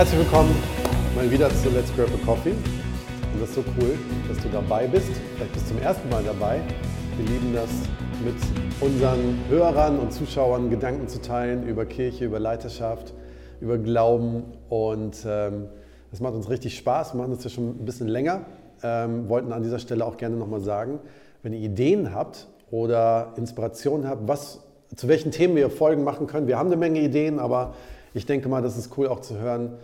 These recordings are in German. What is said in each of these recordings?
Herzlich willkommen mal wieder zu Let's Grab a Coffee. Und das ist so cool, dass du dabei bist. Vielleicht bist du zum ersten Mal dabei. Wir lieben das, mit unseren Hörern und Zuschauern Gedanken zu teilen über Kirche, über Leiterschaft, über Glauben. Und ähm, das macht uns richtig Spaß. Wir machen das ja schon ein bisschen länger. Ähm, wollten an dieser Stelle auch gerne nochmal sagen, wenn ihr Ideen habt oder Inspirationen habt, was, zu welchen Themen wir Folgen machen können. Wir haben eine Menge Ideen, aber ich denke mal, das ist cool auch zu hören,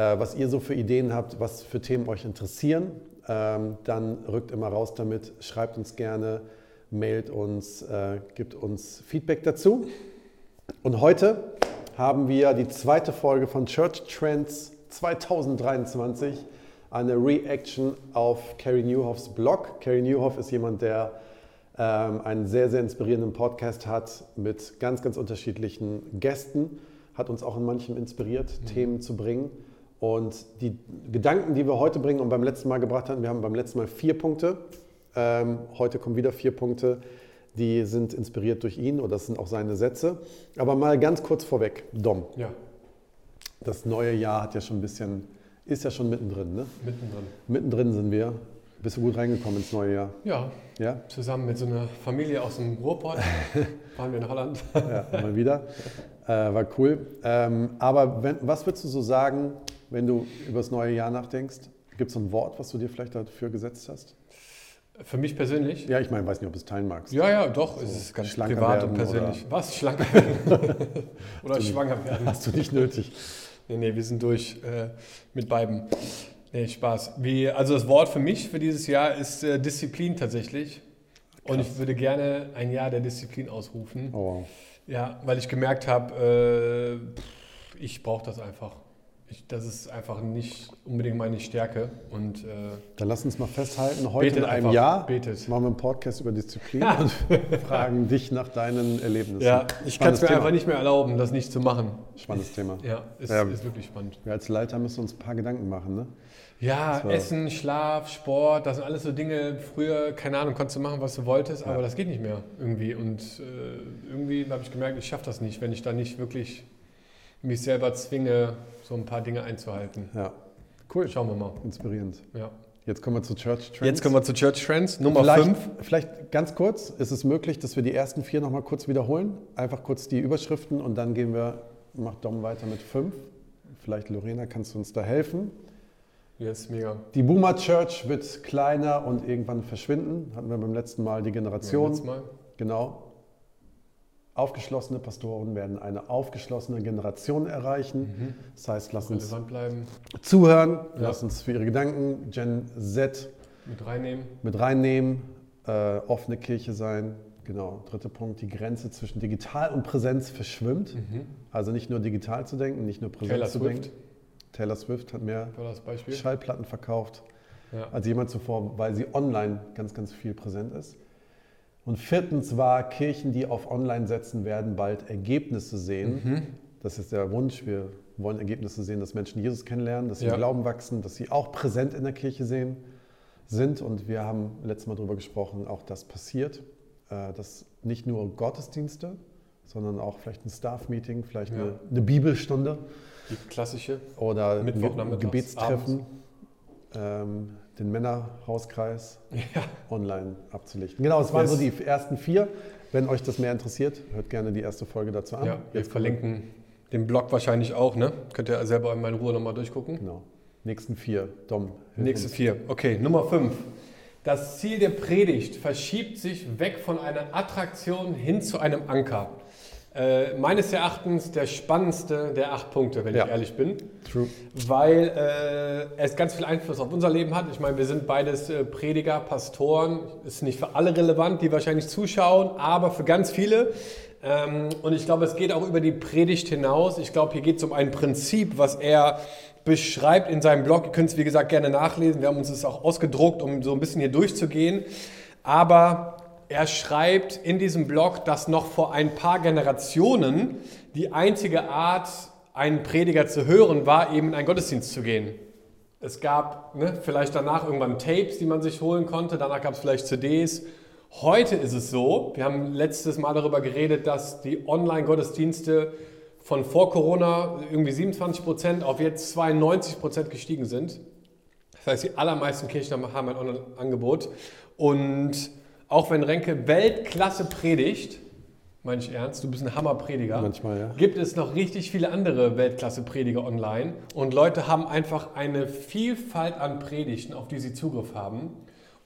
was ihr so für Ideen habt, was für Themen euch interessieren. Ähm, dann rückt immer raus damit, schreibt uns gerne, mailt uns, äh, gibt uns Feedback dazu. Und heute haben wir die zweite Folge von Church Trends 2023, eine Reaction auf Carrie Newhoffs Blog. Carrie Newhoff ist jemand, der ähm, einen sehr, sehr inspirierenden Podcast hat mit ganz, ganz unterschiedlichen Gästen hat uns auch in manchem inspiriert, mhm. Themen zu bringen. Und die Gedanken, die wir heute bringen und beim letzten Mal gebracht haben, wir haben beim letzten Mal vier Punkte. Ähm, heute kommen wieder vier Punkte, die sind inspiriert durch ihn oder das sind auch seine Sätze. Aber mal ganz kurz vorweg, Dom. Ja. Das neue Jahr hat ja schon ein bisschen, ist ja schon mittendrin, ne? Mittendrin. Mittendrin sind wir. Bist du gut reingekommen ins neue Jahr? Ja. Ja? Zusammen mit so einer Familie aus dem Ruhrpott waren wir in Holland. ja, mal wieder. Äh, war cool. Ähm, aber wenn, was würdest du so sagen, wenn du über das neue Jahr nachdenkst? Gibt es ein Wort, was du dir vielleicht dafür gesetzt hast? Für mich persönlich? Ja, ich meine, weiß nicht, ob du es teilen magst. Ja, ja, doch. So es ist ganz privat und persönlich. Was? Schlanker werden? oder schwanger werden? Hast du nicht nötig. Nee, nee, wir sind durch äh, mit beiden. Nee, Spaß. Wie, also das Wort für mich für dieses Jahr ist äh, Disziplin tatsächlich. Krass. Und ich würde gerne ein Jahr der Disziplin ausrufen. Oh, wow. Ja, weil ich gemerkt habe, äh, ich brauche das einfach. Ich, das ist einfach nicht unbedingt meine Stärke. Und, äh, Dann lass uns mal festhalten, heute in einem einfach, Jahr betet. machen wir einen Podcast über Disziplin und fragen dich nach deinen Erlebnissen. Ja, ich kann es mir Thema. einfach nicht mehr erlauben, das nicht zu machen. Spannendes Thema. Ja, ist, ja, ist wirklich spannend. Wir als Leiter müssen uns ein paar Gedanken machen. Ne? Ja, Essen, Schlaf, Sport, das sind alles so Dinge, früher, keine Ahnung, konntest du machen, was du wolltest, ja. aber das geht nicht mehr irgendwie. Und äh, irgendwie habe ich gemerkt, ich schaffe das nicht, wenn ich da nicht wirklich mich selber zwinge, so ein paar Dinge einzuhalten. Ja, cool. Schauen wir mal. Inspirierend. Ja. Jetzt kommen wir zu Church Trends. Jetzt kommen wir zu Church Trends, Nummer 5. Vielleicht ganz kurz, ist es möglich, dass wir die ersten vier nochmal kurz wiederholen? Einfach kurz die Überschriften und dann gehen wir, macht Dom weiter mit fünf. Vielleicht Lorena, kannst du uns da helfen? Yes, mega. Die Boomer Church wird kleiner und irgendwann verschwinden. Hatten wir beim letzten Mal die Generation. Ja, Mal. Genau. Aufgeschlossene Pastoren werden eine aufgeschlossene Generation erreichen. Mhm. Das heißt, lass uns zuhören, ja. lass uns für ihre Gedanken Gen Z mit reinnehmen. Mit reinnehmen, äh, offene Kirche sein. Genau, dritter Punkt, die Grenze zwischen digital und Präsenz verschwimmt. Mhm. Also nicht nur digital zu denken, nicht nur Präsenz Taylor zu Swift. denken. Taylor Swift hat mehr Schallplatten verkauft ja. als jemand zuvor, weil sie online ganz, ganz viel präsent ist. Und viertens war, Kirchen, die auf Online setzen, werden bald Ergebnisse sehen. Mhm. Das ist der Wunsch. Wir wollen Ergebnisse sehen, dass Menschen Jesus kennenlernen, dass sie ja. im Glauben wachsen, dass sie auch präsent in der Kirche sehen, sind. Und wir haben letztes Mal darüber gesprochen, auch das passiert, äh, dass nicht nur Gottesdienste, sondern auch vielleicht ein Staff-Meeting, vielleicht ja. eine, eine Bibelstunde die klassische. Oder Ge Gebetstreffen, ähm, den Männerhauskreis ja. online abzulichten. Genau, es waren yes. so die ersten vier. Wenn euch das mehr interessiert, hört gerne die erste Folge dazu an. Ja, wir Jetzt verlinken den Blog wahrscheinlich auch, ne? Könnt ihr selber in meiner Ruhe nochmal durchgucken. Genau. Nächsten vier, Dom. Nächste uns. vier. Okay, Nummer fünf. Das Ziel der Predigt verschiebt sich weg von einer Attraktion hin zu einem Anker. Äh, meines Erachtens der spannendste der acht Punkte, wenn ja. ich ehrlich bin. True. Weil äh, es ganz viel Einfluss auf unser Leben hat. Ich meine, wir sind beides äh, Prediger, Pastoren. Ist nicht für alle relevant, die wahrscheinlich zuschauen, aber für ganz viele. Ähm, und ich glaube, es geht auch über die Predigt hinaus. Ich glaube, hier geht es um ein Prinzip, was er beschreibt in seinem Blog. Ihr könnt es, wie gesagt, gerne nachlesen. Wir haben uns das auch ausgedruckt, um so ein bisschen hier durchzugehen. Aber er schreibt in diesem Blog, dass noch vor ein paar Generationen die einzige Art, einen Prediger zu hören, war eben in einen Gottesdienst zu gehen. Es gab ne, vielleicht danach irgendwann Tapes, die man sich holen konnte, danach gab es vielleicht CDs. Heute ist es so, wir haben letztes Mal darüber geredet, dass die Online-Gottesdienste von vor Corona irgendwie 27 Prozent auf jetzt 92 Prozent gestiegen sind. Das heißt, die allermeisten Kirchen haben ein Online-Angebot. Und auch wenn Renke Weltklasse predigt, meine ich ernst, du bist ein Hammerprediger. Manchmal, ja. Gibt es noch richtig viele andere Weltklasse-Prediger online und Leute haben einfach eine Vielfalt an Predigten, auf die sie Zugriff haben.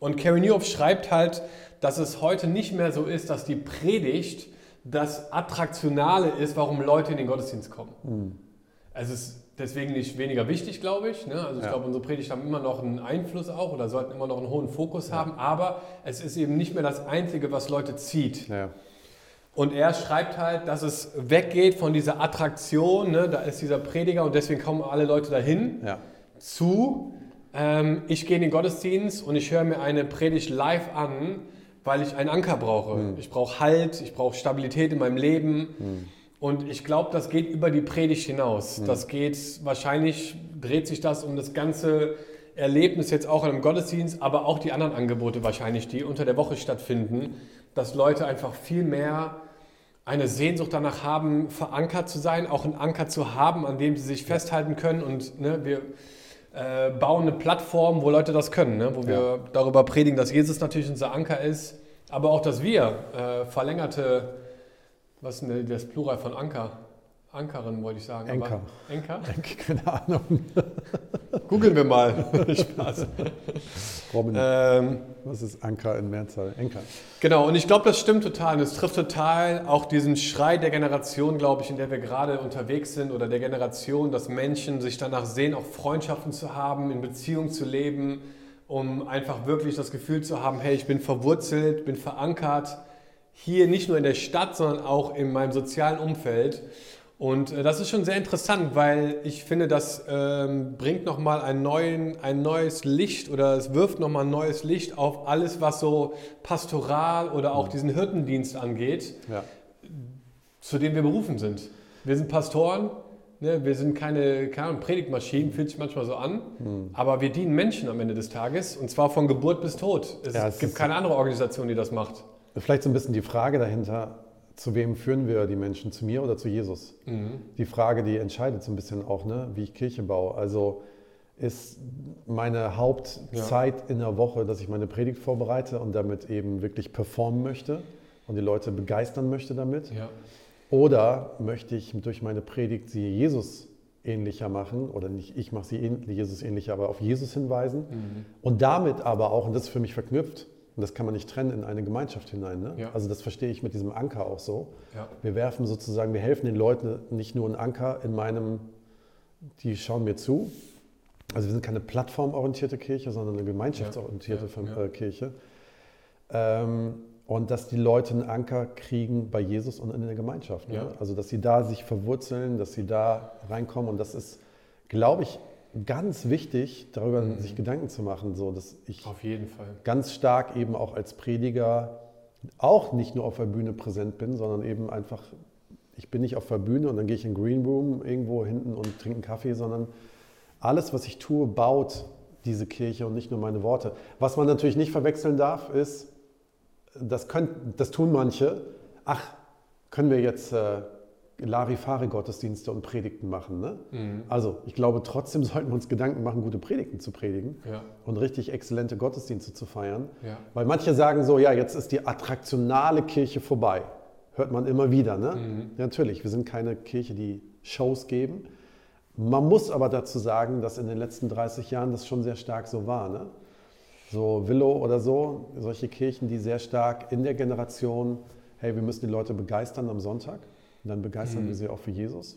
Und Carrie Newhoff schreibt halt, dass es heute nicht mehr so ist, dass die Predigt das Attraktionale ist, warum Leute in den Gottesdienst kommen. Mhm. Es ist deswegen nicht weniger wichtig, glaube ich. Ne? Also ich ja. glaube, unsere Predigt haben immer noch einen Einfluss auch oder sollten immer noch einen hohen Fokus ja. haben, aber es ist eben nicht mehr das Einzige, was Leute zieht. Ja. Und er schreibt halt, dass es weggeht von dieser Attraktion, ne? da ist dieser Prediger und deswegen kommen alle Leute dahin, zu, ähm, ich gehe in den Gottesdienst und ich höre mir eine Predigt live an, weil ich einen Anker brauche. Mhm. Ich brauche Halt, ich brauche Stabilität in meinem Leben. Mhm. Und ich glaube, das geht über die Predigt hinaus. Mhm. Das geht, wahrscheinlich dreht sich das um das ganze Erlebnis jetzt auch in einem Gottesdienst, aber auch die anderen Angebote wahrscheinlich, die unter der Woche stattfinden, dass Leute einfach viel mehr eine Sehnsucht danach haben, verankert zu sein, auch einen Anker zu haben, an dem sie sich festhalten können. Und ne, wir äh, bauen eine Plattform, wo Leute das können, ne? wo wir ja. darüber predigen, dass Jesus natürlich unser Anker ist, aber auch, dass wir äh, verlängerte, was ist denn das Plural von Anker? Ankerin wollte ich sagen. Enker. Enker? Enker? Keine Ahnung. Googeln wir mal. Spaß. Robin, ähm, was ist Anker in Mehrzahl? Enker. Genau, und ich glaube, das stimmt total. Und es trifft total auch diesen Schrei der Generation, glaube ich, in der wir gerade unterwegs sind oder der Generation, dass Menschen sich danach sehen, auch Freundschaften zu haben, in Beziehung zu leben, um einfach wirklich das Gefühl zu haben, hey, ich bin verwurzelt, bin verankert, hier nicht nur in der Stadt, sondern auch in meinem sozialen Umfeld. Und äh, das ist schon sehr interessant, weil ich finde, das ähm, bringt nochmal ein, ein neues Licht oder es wirft nochmal ein neues Licht auf alles, was so pastoral oder auch diesen Hirtendienst angeht, ja. zu dem wir berufen sind. Wir sind Pastoren, ne? wir sind keine, keine Predigtmaschinen, fühlt sich manchmal so an, hm. aber wir dienen Menschen am Ende des Tages und zwar von Geburt bis Tod. Es, ja, es gibt keine andere Organisation, die das macht. Vielleicht so ein bisschen die Frage dahinter, zu wem führen wir die Menschen? Zu mir oder zu Jesus? Mhm. Die Frage, die entscheidet so ein bisschen auch, ne, wie ich Kirche baue. Also ist meine Hauptzeit ja. in der Woche, dass ich meine Predigt vorbereite und damit eben wirklich performen möchte und die Leute begeistern möchte damit? Ja. Oder möchte ich durch meine Predigt sie Jesus ähnlicher machen oder nicht ich mache sie Jesus ähnlicher, aber auf Jesus hinweisen mhm. und damit aber auch, und das ist für mich verknüpft, und das kann man nicht trennen in eine Gemeinschaft hinein. Ne? Ja. Also das verstehe ich mit diesem Anker auch so. Ja. Wir werfen sozusagen, wir helfen den Leuten nicht nur einen Anker in meinem, die schauen mir zu. Also wir sind keine plattformorientierte Kirche, sondern eine gemeinschaftsorientierte ja. Äh, Kirche. Ähm, und dass die Leute einen Anker kriegen bei Jesus und in der Gemeinschaft. Ne? Also dass sie da sich verwurzeln, dass sie da reinkommen. Und das ist, glaube ich, ganz wichtig, darüber mhm. sich Gedanken zu machen, so dass ich auf jeden Fall ganz stark eben auch als Prediger auch nicht nur auf der Bühne präsent bin, sondern eben einfach, ich bin nicht auf der Bühne und dann gehe ich in den Green Room irgendwo hinten und trinke einen Kaffee, sondern alles, was ich tue, baut diese Kirche und nicht nur meine Worte. Was man natürlich nicht verwechseln darf, ist, das, können, das tun manche, ach, können wir jetzt äh, Larifare-Gottesdienste und Predigten machen. Ne? Mhm. Also ich glaube, trotzdem sollten wir uns Gedanken machen, gute Predigten zu predigen ja. und richtig exzellente Gottesdienste zu feiern. Ja. Weil manche sagen so, ja, jetzt ist die attraktionale Kirche vorbei. Hört man immer wieder. Ne? Mhm. Natürlich, wir sind keine Kirche, die Shows geben. Man muss aber dazu sagen, dass in den letzten 30 Jahren das schon sehr stark so war. Ne? So Willow oder so, solche Kirchen, die sehr stark in der Generation, hey, wir müssen die Leute begeistern am Sonntag und dann begeistern mhm. wir sie auch für Jesus.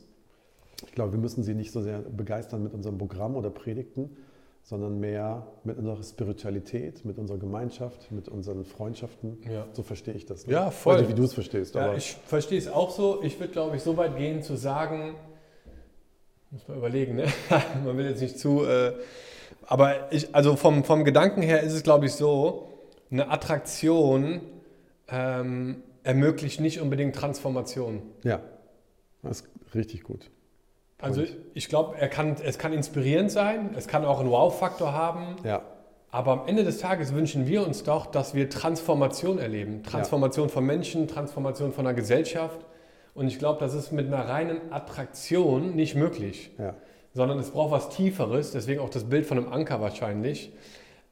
Ich glaube, wir müssen sie nicht so sehr begeistern mit unserem Programm oder Predigten, sondern mehr mit unserer Spiritualität, mit unserer Gemeinschaft, mit unseren Freundschaften. Ja. So verstehe ich das. Ne? Ja, voll. Nicht, wie du es verstehst. Ja, ich verstehe es auch so. Ich würde, glaube ich, so weit gehen zu sagen, muss man überlegen, ne? man will jetzt nicht zu, äh, aber ich, also vom, vom Gedanken her ist es, glaube ich, so, eine Attraktion ähm, ermöglicht nicht unbedingt Transformation. Ja, das ist richtig gut. Also ich glaube, es kann inspirierend sein, es kann auch einen Wow-Faktor haben. Ja. Aber am Ende des Tages wünschen wir uns doch, dass wir Transformation erleben. Transformation ja. von Menschen, Transformation von der Gesellschaft. Und ich glaube, das ist mit einer reinen Attraktion nicht möglich. Ja. Sondern es braucht was Tieferes, deswegen auch das Bild von einem Anker wahrscheinlich.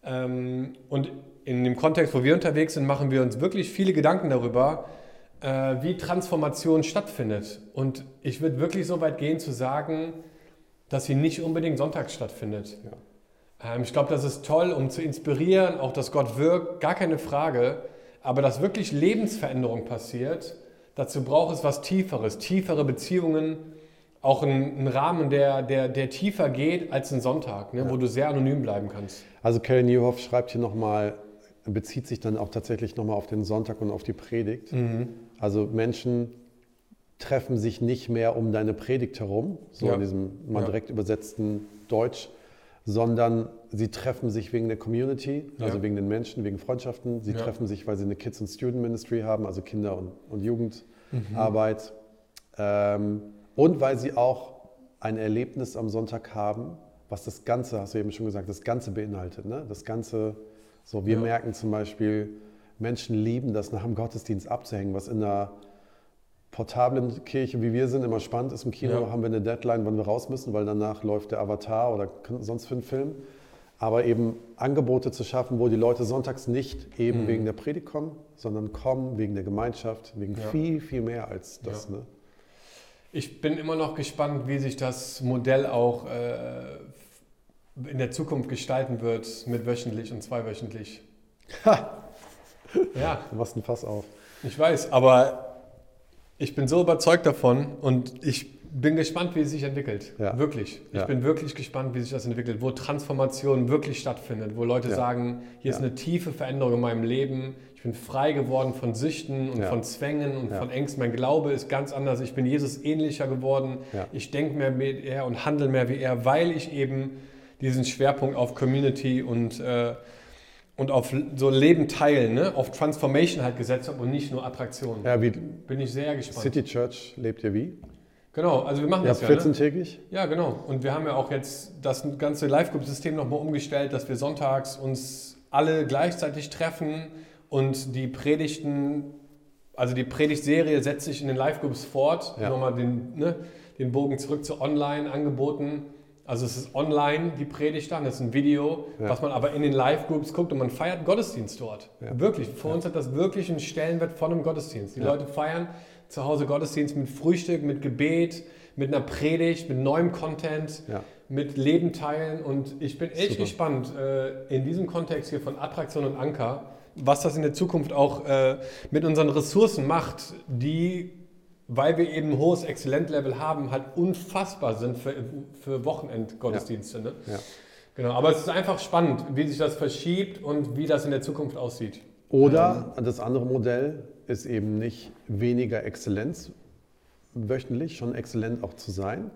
Ähm, und in dem Kontext, wo wir unterwegs sind, machen wir uns wirklich viele Gedanken darüber, äh, wie Transformation stattfindet. Und ich würde wirklich so weit gehen zu sagen, dass sie nicht unbedingt sonntags stattfindet. Ja. Ähm, ich glaube, das ist toll, um zu inspirieren, auch dass Gott wirkt, gar keine Frage. Aber dass wirklich Lebensveränderung passiert, dazu braucht es was Tieferes, tiefere Beziehungen, auch ein, ein Rahmen, der, der, der tiefer geht als ein Sonntag, ne, ja. wo du sehr anonym bleiben kannst. Also Karen Newhoff schreibt hier nochmal, bezieht sich dann auch tatsächlich nochmal auf den Sonntag und auf die Predigt. Mhm. Also Menschen treffen sich nicht mehr um deine Predigt herum, so ja. in diesem mal direkt übersetzten Deutsch, sondern sie treffen sich wegen der Community, also ja. wegen den Menschen, wegen Freundschaften. Sie ja. treffen sich, weil sie eine Kids- und Student Ministry haben, also Kinder- und, und Jugendarbeit. Mhm. Ähm, und weil sie auch ein Erlebnis am Sonntag haben, was das Ganze, hast du eben schon gesagt, das Ganze beinhaltet. Ne? Das Ganze, so wir merken zum Beispiel, Menschen lieben das, nach dem Gottesdienst abzuhängen, was in einer portablen Kirche, wie wir sind, immer spannend ist. Im Kino ja. haben wir eine Deadline, wann wir raus müssen, weil danach läuft der Avatar oder sonst für einen Film. Aber eben Angebote zu schaffen, wo die Leute sonntags nicht eben mhm. wegen der Predigt kommen, sondern kommen wegen der Gemeinschaft, wegen ja. viel, viel mehr als das. Ja. Ne? Ich bin immer noch gespannt, wie sich das Modell auch äh, in der Zukunft gestalten wird mit wöchentlich und zweiwöchentlich. Ha! Ja. Du machst ein Fass auf. Ich weiß, aber ich bin so überzeugt davon und ich bin gespannt, wie es sich entwickelt. Ja. Wirklich. Ich ja. bin wirklich gespannt, wie sich das entwickelt, wo Transformation wirklich stattfindet, wo Leute ja. sagen, hier ist eine tiefe Veränderung in meinem Leben. Ich bin frei geworden von Süchten und von Zwängen und von Ängsten. Mein Glaube ist ganz anders. Ich bin Jesus ähnlicher geworden. Ich denke mehr wie er und handle mehr wie er, weil ich eben diesen Schwerpunkt auf Community und äh, und auf so Leben teilen, ne? auf Transformation halt gesetzt habe und nicht nur Attraktion. Ja, wie Bin ich sehr gespannt. City Church lebt ihr wie? Genau, also wir machen ja, das ja. 14-tägig? Ne? Ja, genau. Und wir haben ja auch jetzt das ganze Live-Group-System nochmal umgestellt, dass wir sonntags uns alle gleichzeitig treffen und die Predigten, also die Predigtserie setzt sich in den Live-Groups fort. Ja. Nochmal den, ne, den Bogen zurück zu Online-Angeboten also es ist online die Predigt dann, das ist ein Video, ja. was man aber in den Live-Groups guckt und man feiert Gottesdienst dort. Ja. Wirklich. Für ja. uns hat das wirklich einen Stellenwert von einem Gottesdienst. Die Leute feiern zu Hause Gottesdienst mit Frühstück, mit Gebet, mit einer Predigt, mit neuem Content, mit Leben teilen. Und ich bin echt Super. gespannt äh, in diesem Kontext hier von Attraktion und Anker, was das in der Zukunft auch äh, mit unseren Ressourcen macht, die weil wir eben ein hohes Exzellent-Level haben, halt unfassbar sind für, für Wochenendgottesdienste. Ja. Ne? Ja. Genau, aber es ist einfach spannend, wie sich das verschiebt und wie das in der Zukunft aussieht. Oder ähm. das andere Modell ist eben nicht weniger Exzellenz wöchentlich, schon exzellent auch zu sein,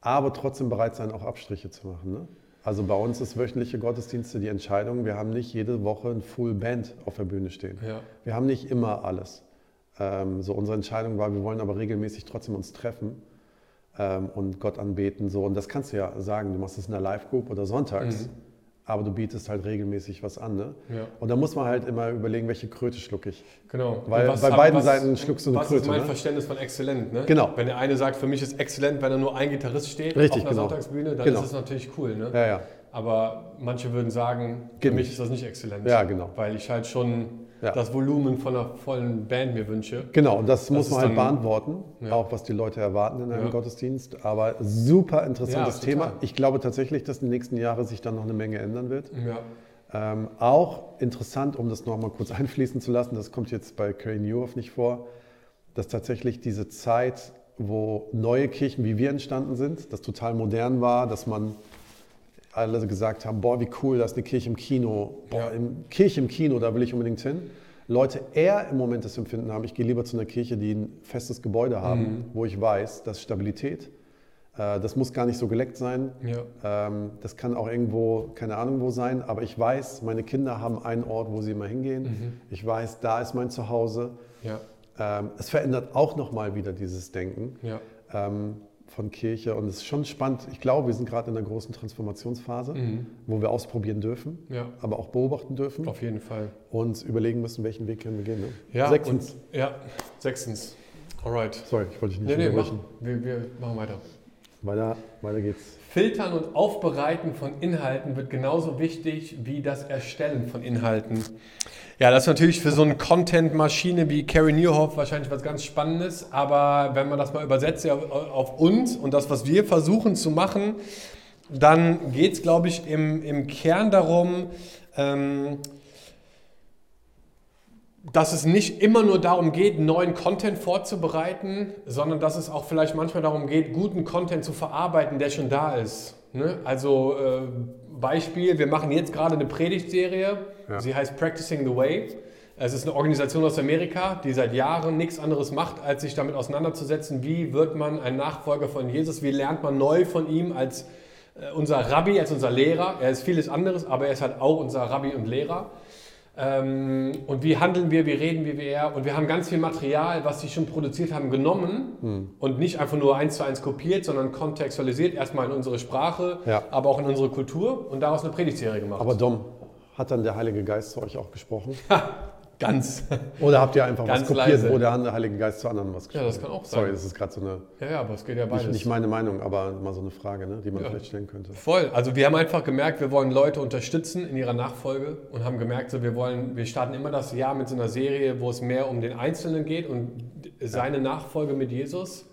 aber trotzdem bereit sein, auch Abstriche zu machen. Ne? Also bei uns ist wöchentliche Gottesdienste die Entscheidung, wir haben nicht jede Woche ein Full Band auf der Bühne stehen. Ja. Wir haben nicht immer alles. Ähm, so unsere Entscheidung war, wir wollen aber regelmäßig trotzdem uns treffen ähm, und Gott anbeten. So. Und das kannst du ja sagen, du machst es in der Live-Group oder sonntags, mhm. aber du bietest halt regelmäßig was an. Ne? Ja. Und da muss man halt immer überlegen, welche Kröte schlucke ich. Genau. Weil bei beiden was, Seiten schluckst du eine was Kröte. Das ist mein ne? Verständnis von exzellent. Ne? Genau. Wenn der eine sagt, für mich ist exzellent, wenn da nur ein Gitarrist steht Richtig, auf einer genau. Sonntagsbühne, dann genau. ist es natürlich cool. Ne? Ja, ja. Aber manche würden sagen, für Geht mich nicht. ist das nicht exzellent. Ja, genau. Weil ich halt schon ja. das Volumen von einer vollen Band mir wünsche. Genau, und das, das muss man halt beantworten, ja. auch was die Leute erwarten in einem ja. Gottesdienst. Aber super interessantes Thema. Ich glaube tatsächlich, dass in den nächsten Jahren sich dann noch eine Menge ändern wird. Ähm, auch interessant, um das nochmal kurz einfließen zu lassen, das kommt jetzt bei Carrie Newhoff nicht vor, dass tatsächlich diese Zeit, wo neue Kirchen wie wir entstanden sind, das total modern war, dass man alle gesagt haben, boah, wie cool, da ist eine Kirche im Kino. Boah, im, Kirche im Kino, da will ich unbedingt hin. Leute eher im Moment das Empfinden haben, ich gehe lieber zu einer Kirche, die ein festes Gebäude haben, mhm. wo ich weiß, das ist Stabilität. Äh, das muss gar nicht so geleckt sein. Ja. Ähm, das kann auch irgendwo, keine Ahnung wo sein, aber ich weiß, meine Kinder haben einen Ort, wo sie immer hingehen. Mhm. Ich weiß, da ist mein Zuhause. Ja. Ähm, es verändert auch nochmal wieder dieses Denken. Ja. Ähm, von Kirche. Und es ist schon spannend. Ich glaube, wir sind gerade in einer großen Transformationsphase, mhm. wo wir ausprobieren dürfen, ja. aber auch beobachten dürfen. Auf jeden Fall. Und überlegen müssen, welchen Weg können wir gehen. Ne? Ja, sechstens. Und, ja, sechstens. Alright. Sorry, ich wollte dich nicht Nee, nee, mach. Wir, wir machen weiter. Weiter, weiter geht's. Filtern und Aufbereiten von Inhalten wird genauso wichtig wie das Erstellen von Inhalten. Ja, das ist natürlich für so eine Content-Maschine wie Carrie Newhoff wahrscheinlich was ganz Spannendes, aber wenn man das mal übersetzt ja, auf, auf uns und das, was wir versuchen zu machen, dann geht es, glaube ich, im, im Kern darum, ähm, dass es nicht immer nur darum geht, neuen Content vorzubereiten, sondern dass es auch vielleicht manchmal darum geht, guten Content zu verarbeiten, der schon da ist. Ne? Also äh, Beispiel, wir machen jetzt gerade eine Predigtserie, Ja. sie heißt Practicing the Way. Es ist eine Organisation aus Amerika, die seit Jahren nichts anderes macht, als sich damit auseinanderzusetzen, wie wird man ein Nachfolger von Jesus, wie lernt man neu von ihm als äh, unser Rabbi, als unser Lehrer. Er ist vieles anderes, aber er ist halt auch unser Rabbi und Lehrer. Ähm, und wie handeln wir, wie reden wir wie er? Und wir haben ganz viel Material, was sie schon produziert haben, genommen und nicht einfach nur eins zu eins kopiert, sondern kontextualisiert, erstmal in unsere Sprache, Ja. aber auch in unsere Kultur und daraus eine Predigtserie gemacht. Aber Dom, hat dann der Heilige Geist zu euch auch gesprochen? ganz. Oder habt ihr einfach was kopiert, leise. wo der Heilige Geist zu anderen was gesprochen Ja, das kann auch sein. Sorry, das ist gerade so eine, Ja, ja, aber es geht ja beides. nicht, nicht meine Meinung, aber mal so eine Frage, ne, die man Ja. vielleicht stellen könnte. Voll. Also wir haben einfach gemerkt, wir wollen Leute unterstützen in ihrer Nachfolge und haben gemerkt, so wir wollen, wir starten immer das Jahr mit so einer Serie, wo es mehr um den Einzelnen geht und seine Nachfolge mit Jesus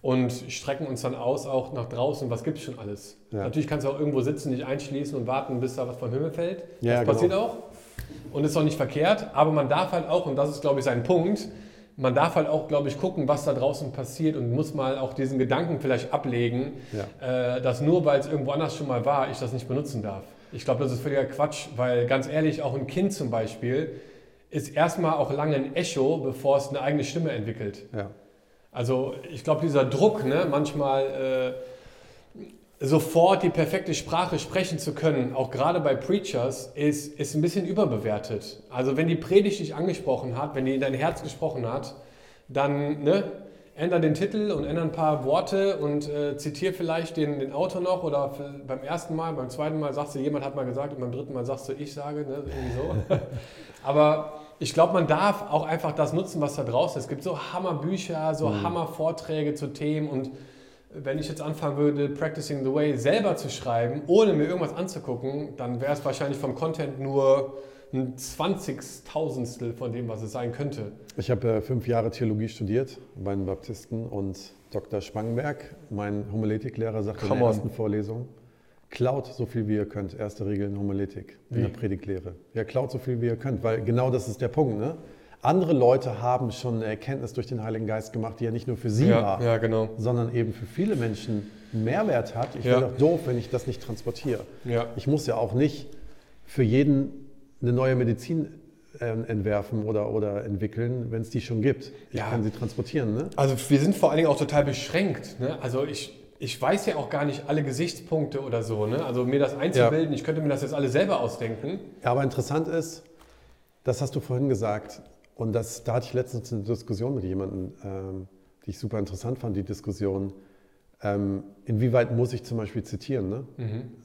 und strecken uns dann aus auch nach draußen, was gibt es schon alles. Ja. Natürlich kannst du auch irgendwo sitzen, dich einschließen und warten, bis da was vom Himmel fällt. Ja, das passiert genau. auch und ist auch nicht verkehrt, aber man darf halt auch, und das ist glaube ich sein Punkt, man darf halt auch, glaube ich, gucken, was da draußen passiert und muss mal auch diesen Gedanken vielleicht ablegen, äh, dass nur weil es irgendwo anders schon mal war, ich das nicht benutzen darf. Ich glaube, das ist völliger Quatsch, weil ganz ehrlich, auch ein Kind zum Beispiel ist erstmal auch lange ein Echo, bevor es eine eigene Stimme entwickelt. Ja. Also ich glaube, dieser Druck, ne, manchmal äh, sofort die perfekte Sprache sprechen zu können, auch gerade bei Preachers, ist, ist ein bisschen überbewertet. Also wenn die Predigt dich angesprochen hat, wenn die in dein Herz gesprochen hat, dann ne, änder den Titel und änder ein paar Worte und äh, zitiere vielleicht den, den Autor noch oder für- beim ersten Mal, beim zweiten Mal sagst du, jemand hat mal gesagt und beim dritten Mal sagst du, ich sage, ne, irgendwie so. Aber ich glaube, man darf auch einfach das nutzen, was da draußen ist. Es gibt so Hammerbücher, so Hammervorträge zu Themen und wenn ich jetzt anfangen würde, Practicing the Way selber zu schreiben, ohne mir irgendwas anzugucken, dann wäre es wahrscheinlich vom Content nur ein Zwanzigtausendstel von dem, was es sein könnte. Ich habe äh, fünf Jahre Theologie studiert bei den Baptisten und Dr. Spangenberg, mein Homiletiklehrer, sagte in Come der on. ersten Vorlesung, klaut so viel wie ihr könnt. Erste Regel in Homiletik, Wie? in der Predigtlehre. Ja, klaut so viel wie ihr könnt, weil genau das ist der Punkt. Ne? Andere Leute haben schon eine Erkenntnis durch den Heiligen Geist gemacht, die ja nicht nur für sie war, ja, genau. sondern eben für viele Menschen einen Mehrwert hat. Ich Ja. wäre doch doof, wenn ich das nicht transportiere. Ja. Ich muss ja auch nicht für jeden eine neue Medizin äh, entwerfen oder, oder entwickeln, wenn es die schon gibt. Ich Ja. kann sie transportieren. Ne? Also wir sind vor allen Dingen auch total beschränkt. Ne? Also ich, ich weiß ja auch gar nicht alle Gesichtspunkte oder so. Ne? Also mir das einzubilden, ich könnte mir das jetzt alle selber ausdenken. Ja, aber interessant ist, das hast du vorhin gesagt, und das, da hatte ich letztens eine Diskussion mit jemandem, ähm, die ich super interessant fand, die Diskussion, ähm, inwieweit muss ich zum Beispiel zitieren, ne?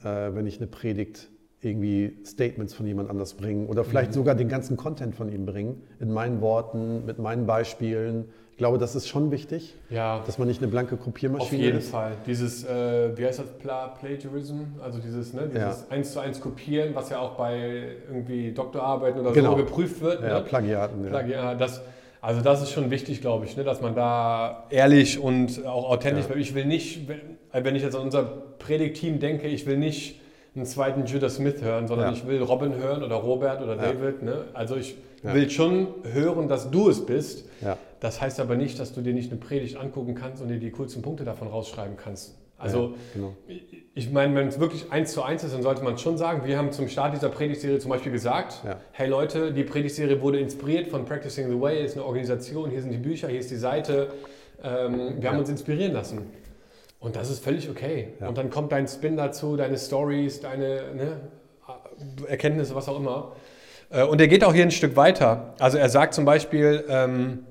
äh, wenn ich eine Predigt irgendwie Statements von jemand anders bringen oder vielleicht sogar den ganzen Content von ihm bringen, in meinen Worten, mit meinen Beispielen. Ich glaube, das ist schon wichtig, Ja, dass man nicht eine blanke auf Kopiermaschine jeden ist. Fall. Dieses, äh, wie heißt das, Pla Plagiarism? Also dieses, ne, dieses eins zu eins Kopieren, was ja auch bei irgendwie Doktorarbeiten oder Genau. so geprüft wird. Ja, ne? Plagiaten. Ja. Plagiat, das, also das ist schon wichtig, glaube ich, ne, dass man da ehrlich und auch authentisch, Ja. weil ich will nicht, wenn, ich jetzt an unser Predigtteam denke, ich will nicht einen zweiten Judah Smith hören, sondern Ja. ich will Robin hören oder Robert oder Ja. David. Ne? Also ich Ja. will schon hören, dass du es bist. Ja. Das heißt aber nicht, dass du dir nicht eine Predigt angucken kannst und dir die coolsten Punkte davon rausschreiben kannst. Also ja, genau. ich meine, wenn es wirklich eins zu eins ist, dann sollte man schon sagen, wir haben zum Start dieser Predigtserie zum Beispiel gesagt, Ja. hey Leute, die Predigtserie wurde inspiriert von Practicing the Way, ist eine Organisation, hier sind die Bücher, hier ist die Seite. Ähm, wir haben Ja. uns inspirieren lassen. Und das ist völlig okay. Und dann kommt dein Spin dazu, deine Stories, deine ne, Erkenntnisse, was auch immer. Äh, Und er geht auch hier ein Stück weiter. Also er sagt zum Beispiel, ähm,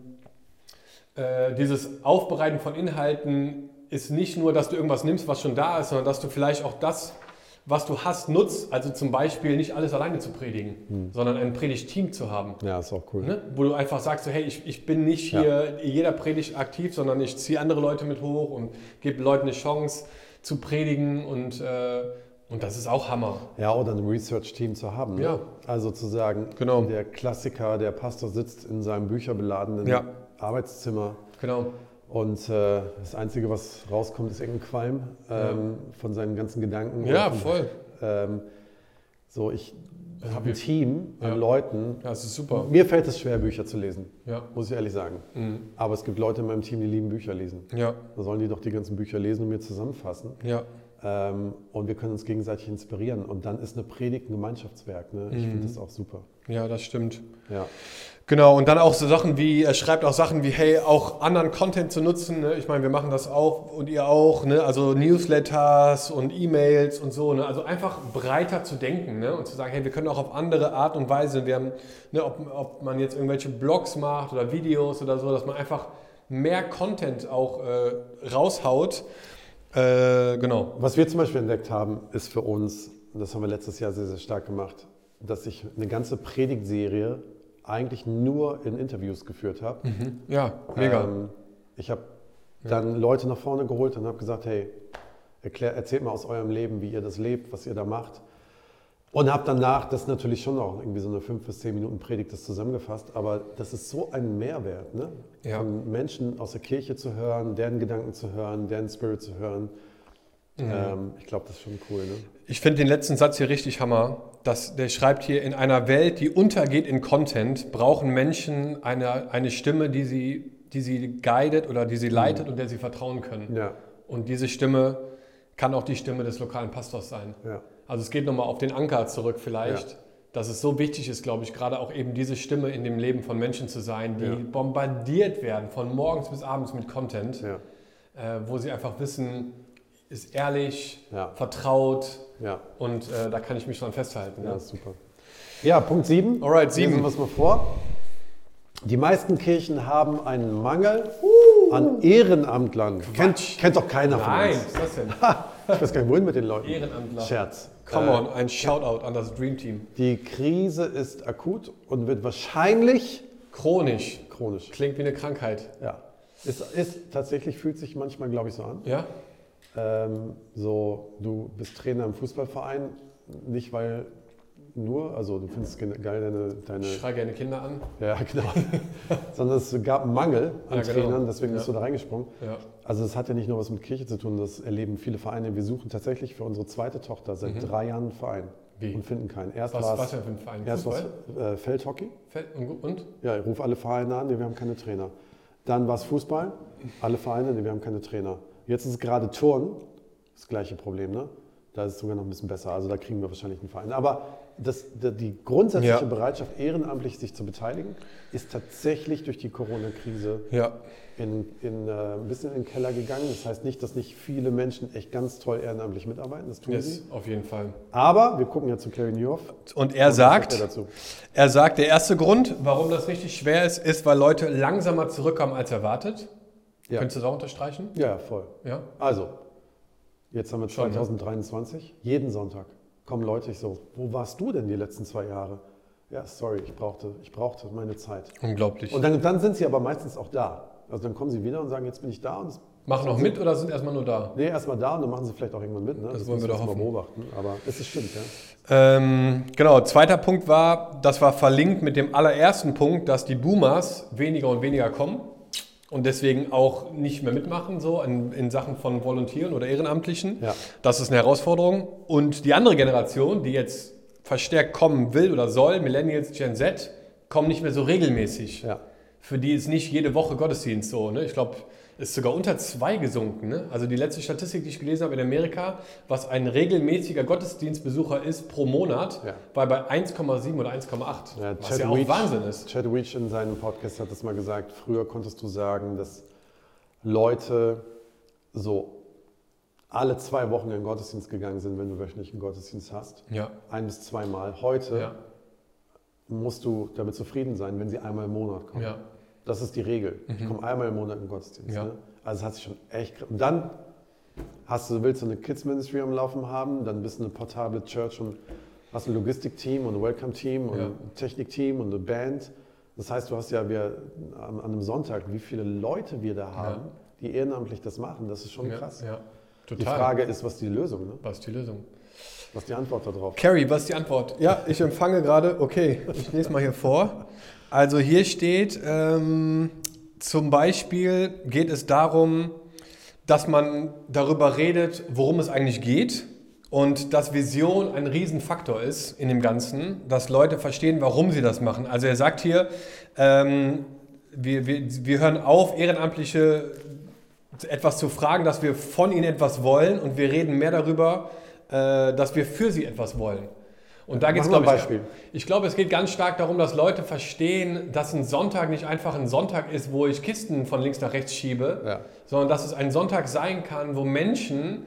äh, dieses Aufbereiten von Inhalten ist nicht nur, dass du irgendwas nimmst, was schon da ist, sondern dass du vielleicht auch das was du hast, nutzt. Also zum Beispiel nicht alles alleine zu predigen, Hm. sondern ein Predigtteam zu haben. Ja, ist auch cool. Ne? Wo du einfach sagst, so, hey, ich, ich bin nicht hier in jeder Predigt aktiv, sondern ich ziehe andere Leute mit hoch und gebe Leuten eine Chance zu predigen und, äh, und das ist auch Hammer. Ja, oder ein Research-Team zu haben. Ne? Ja. Also zu sagen, Genau. der Klassiker, der Pastor sitzt in seinem bücherbeladenen Ja. Arbeitszimmer Genau. und äh, das Einzige, was rauskommt, ist irgendein Qualm ähm, von seinen ganzen Gedanken. Ja, Und, voll. Ähm, so, ich habe ein Team an Ja. Leuten. Ja, das ist super. Mir fällt es schwer, Bücher zu lesen, Ja. muss ich ehrlich sagen. Mhm. Aber es gibt Leute in meinem Team, die lieben Bücher lesen. Ja. Da sollen die doch die ganzen Bücher lesen und mir zusammenfassen. Ja. Ähm, und wir können uns gegenseitig inspirieren. Und dann ist eine Predigt ein Gemeinschaftswerk. Ne? Ich Mhm. finde das auch super. Ja, das stimmt. Ja. Genau, und dann auch so Sachen wie, er schreibt auch Sachen wie, hey, auch anderen Content zu nutzen. Ne? Ich meine, wir machen das auch und ihr auch, ne? also Newsletters und E-Mails und so. Ne? Also einfach breiter zu denken ne? und zu sagen, hey, wir können auch auf andere Art und Weise, wir haben, ne, ob, ob man jetzt irgendwelche Blogs macht oder Videos oder so, dass man einfach mehr Content auch äh, raushaut. Äh, genau. Was wir zum Beispiel entdeckt haben, ist für uns, und das haben wir letztes Jahr sehr, sehr stark gemacht, dass ich eine ganze Predigtserie eigentlich nur in Interviews geführt habe. Ja, mega. Ähm, ich habe dann Leute nach vorne geholt und habe gesagt, hey, erklär, erzählt mal aus eurem Leben, wie ihr das lebt, was ihr da macht. Und habe danach das natürlich schon auch irgendwie so eine 5 bis 10 Minuten Predigt das zusammengefasst. Aber das ist so ein Mehrwert, ne? Ja. von Menschen aus der Kirche zu hören, deren Gedanken zu hören, deren Spirit zu hören. Ähm, ich glaube, das ist schon cool. Ne? Ich finde den letzten Satz hier richtig hammer. Dass der schreibt hier, in einer Welt, die untergeht in Content, brauchen Menschen eine, eine Stimme, die sie, die sie guidet oder die sie leitet und der sie vertrauen können. Ja, Und diese Stimme kann auch die Stimme des lokalen Pastors sein. ja, Also es geht nochmal auf den Anker zurück vielleicht, Ja. dass es so wichtig ist, glaube ich, gerade auch eben diese Stimme in dem Leben von Menschen zu sein, die Ja. bombardiert werden von morgens bis abends mit Content, ja, äh, wo sie einfach wissen, ist ehrlich, Ja. vertraut, und äh, da kann ich mich dran festhalten. Ja, super. Ja, Punkt 7. Alright, sieben. Lesen wir es mal vor. Die meisten Kirchen haben einen Mangel an Ehrenamtlern. Kennt, kennt doch keiner Nein, von was ist das denn? Ich weiß gar nicht, wohin mit den Leuten. Ehrenamtler. Scherz. Come Äh, on, ein Shoutout an das Dream Team. Die Krise ist akut und wird wahrscheinlich Chronisch. chronisch. Klingt wie eine Krankheit. Ja. Ist, ist tatsächlich, fühlt sich manchmal, glaube ich, so an. Ja? Ähm, so, du bist Trainer im Fußballverein, nicht weil nur, also du findest ge- geil deine, deine Ich schreie gerne Kinder an. ja genau, sondern es gab einen Mangel an Ja, genau. Trainern, deswegen bist Ja. du da reingesprungen. Ja. Also es hat ja nicht nur was mit Kirche zu tun, das erleben viele Vereine. Wir suchen tatsächlich für unsere zweite Tochter seit drei Jahren einen Verein Mhm. Wie? und finden keinen. Erst Was, war was für ein Verein? erst äh, Feldhockey. Feld- Und? Ja, ich rufe alle Vereine an, nee, wir haben keine Trainer. Dann war es Fußball, alle Vereine, nee, wir haben keine Trainer. Jetzt ist es gerade Turnen, das gleiche Problem, ne? Da ist es sogar noch ein bisschen besser, also da kriegen wir wahrscheinlich einen Verein. Aber das, die- grundsätzliche Ja. Bereitschaft, ehrenamtlich sich zu beteiligen, ist tatsächlich durch die Corona-Krise Ja. in, in, äh, ein bisschen in den Keller gegangen. Das heißt nicht, dass nicht viele Menschen echt ganz toll ehrenamtlich mitarbeiten, das tun sie. Yes, auf jeden Fall. Aber wir gucken ja zu Kerry Newhoff. Und er Was sagt, er er sagt, der erste Grund, warum das richtig schwer ist, ist, weil Leute langsamer zurückkommen als erwartet. Ja. Könntest du das auch unterstreichen? Ja, voll. Ja. Also, jetzt haben wir Schon, ne? 2023. Jeden Sonntag kommen Leute, ich so, wo warst du denn die letzten zwei Jahre? Ja, sorry, ich brauchte, ich brauchte meine Zeit. Unglaublich. Und dann, dann sind sie aber meistens auch da. Also dann kommen sie wieder und sagen, jetzt bin ich da. Und das, Machen noch mit oder sind erstmal nur da? nee, erstmal da und dann machen sie vielleicht auch irgendwann mit. Ne? Das wollen müssen wir doch erst mal hoffen. beobachten. Aber es ist stimmt, ja. Ähm, genau, zweiter Punkt war, das war verlinkt mit dem allerersten Punkt, dass die Boomers weniger und weniger kommen und deswegen auch nicht mehr mitmachen, so in, in Sachen von Volontieren oder Ehrenamtlichen. Ja. Das ist eine Herausforderung. Und die andere Generation, die jetzt verstärkt kommen will oder soll, Millennials, Gen Z, kommen nicht mehr so regelmäßig. Ja. Für die ist nicht jede Woche Gottesdienst so. Ne? Ich glaube, ist sogar unter zwei gesunken. Ne? Also die letzte Statistik, die ich gelesen habe in Amerika, was ein regelmäßiger Gottesdienstbesucher ist pro Monat, Ja. war bei 1,7 oder 1,8. Ja, was ja auch Weech- Wahnsinn ist. Chad Weech in seinem Podcast hat das mal gesagt. Früher konntest du sagen, dass Leute so alle zwei Wochen in den Gottesdienst gegangen sind, wenn du wöchentlich einen Gottesdienst hast. Ja. Ein bis zweimal. Heute Ja. musst du damit zufrieden sein, wenn sie einmal im Monat kommen. Ja. Das ist die Regel. Ich komme einmal im Monat in den Gottesdienst. Ja. Ne? Also es hat sich schon echt. Und dann hast du, willst du eine Kids Ministry am Laufen haben, dann bist du eine portable Church und hast ein Logistikteam und ein Welcome-Team und Ja. ein Technikteam und eine Band. Das heißt, du hast ja wir, an, an einem Sonntag, wie viele Leute wir da haben, die ehrenamtlich das machen, das ist schon Ja, krass. ja. Die. Frage ist, was ist die Lösung? Ne? Was ist die Lösung? Was ist die Antwort darauf? Carrie, was ist die Antwort? Ja, ich empfange gerade. Okay, ich lese mal hier vor. Also hier steht, ähm, zum Beispiel geht es darum, dass man darüber redet, worum es eigentlich geht und dass Vision ein Riesenfaktor ist in dem Ganzen, dass Leute verstehen, warum sie das machen. Also er sagt hier, ähm, wir, wir, wir hören auf, ehrenamtliche etwas zu fragen, dass wir von ihnen etwas wollen und wir reden mehr darüber, äh, dass wir für sie etwas wollen. Und da geht es, glaube ein ich, Beispiel. ich glaube, es geht ganz stark darum, dass Leute verstehen, dass ein Sonntag nicht einfach ein Sonntag ist, wo ich Kisten von links nach rechts schiebe, Ja. sondern dass es ein Sonntag sein kann, wo Menschen